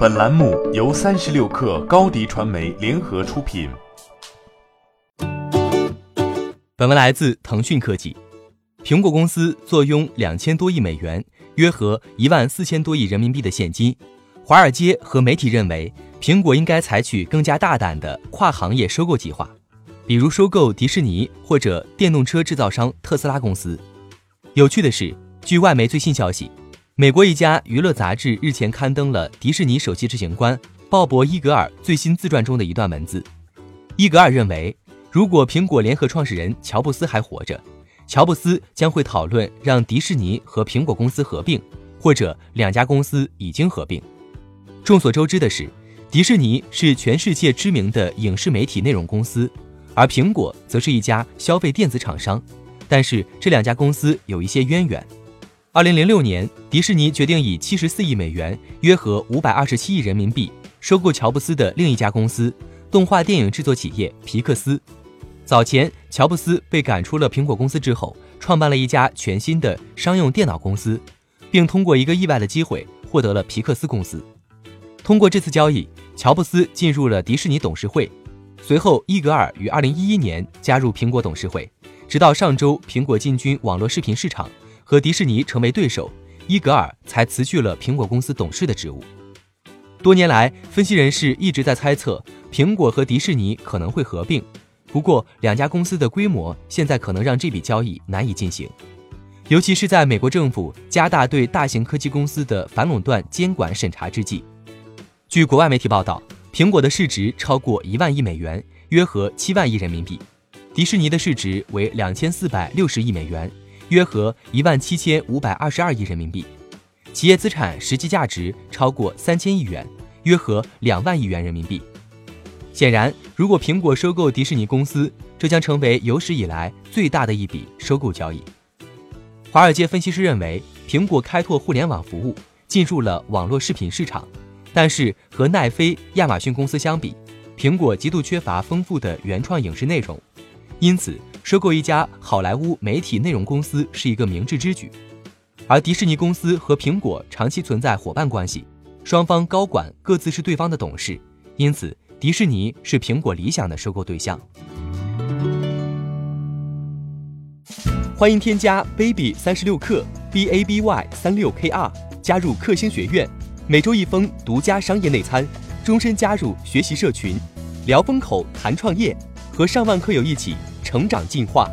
本栏目由三十六氪高低传媒联合出品。本文来自腾讯科技。苹果公司坐拥两千多亿美元，约合一万四千多亿人民币的现金。华尔街和媒体认为，苹果应该采取更加大胆的跨行业收购计划，比如收购迪士尼或者电动车制造商特斯拉公司。有趣的是，据外媒最新消息。美国一家娱乐杂志日前刊登了迪士尼首席执行官鲍勃·伊格尔最新自传中的一段文字。伊格尔认为，如果苹果联合创始人乔布斯还活着，乔布斯将会讨论让迪士尼和苹果公司合并，或者两家公司已经合并。众所周知的是，迪士尼是全世界知名的影视媒体内容公司，而苹果则是一家消费电子厂商。但是这两家公司有一些渊源。二零零六年，迪士尼决定以七十四亿美元（约合五百二十七亿人民币）收购乔布斯的另一家公司——动画电影制作企业皮克斯。早前，乔布斯被赶出了苹果公司之后，创办了一家全新的商用电脑公司，并通过一个意外的机会获得了皮克斯公司。通过这次交易，乔布斯进入了迪士尼董事会。随后，伊格尔于二零一一年加入苹果董事会，直到上周苹果进军网络视频市场。和迪士尼成为对手，伊格尔才辞去了苹果公司董事的职务。多年来，分析人士一直在猜测苹果和迪士尼可能会合并，不过两家公司的规模现在可能让这笔交易难以进行，尤其是在美国政府加大对大型科技公司的反垄断监管审查之际。据国外媒体报道，苹果的市值超过一万亿美元，约合七万亿人民币；迪士尼的市值为两千四百六十亿美元。约合一万七千五百二十二亿人民币，企业资产实际价值超过三千亿元，约合两万亿元人民币。显然，如果苹果收购迪士尼公司，这将成为有史以来最大的一笔收购交易。华尔街分析师认为，苹果开拓互联网服务，进入了网络视频市场，但是和奈飞、亚马逊公司相比，苹果极度缺乏丰富的原创影视内容，因此。收购一家好莱坞媒体内容公司是一个明智之举，而迪士尼公司和苹果长期存在伙伴关系，双方高管各自是对方的董事，因此迪士尼是苹果理想的收购对象。欢迎添加 baby 三十六克 b a b y 三六 k r 加入克星学院，每周一封独家商业内参，终身加入学习社群，聊风口谈创业，和上万课友一起。成长进化。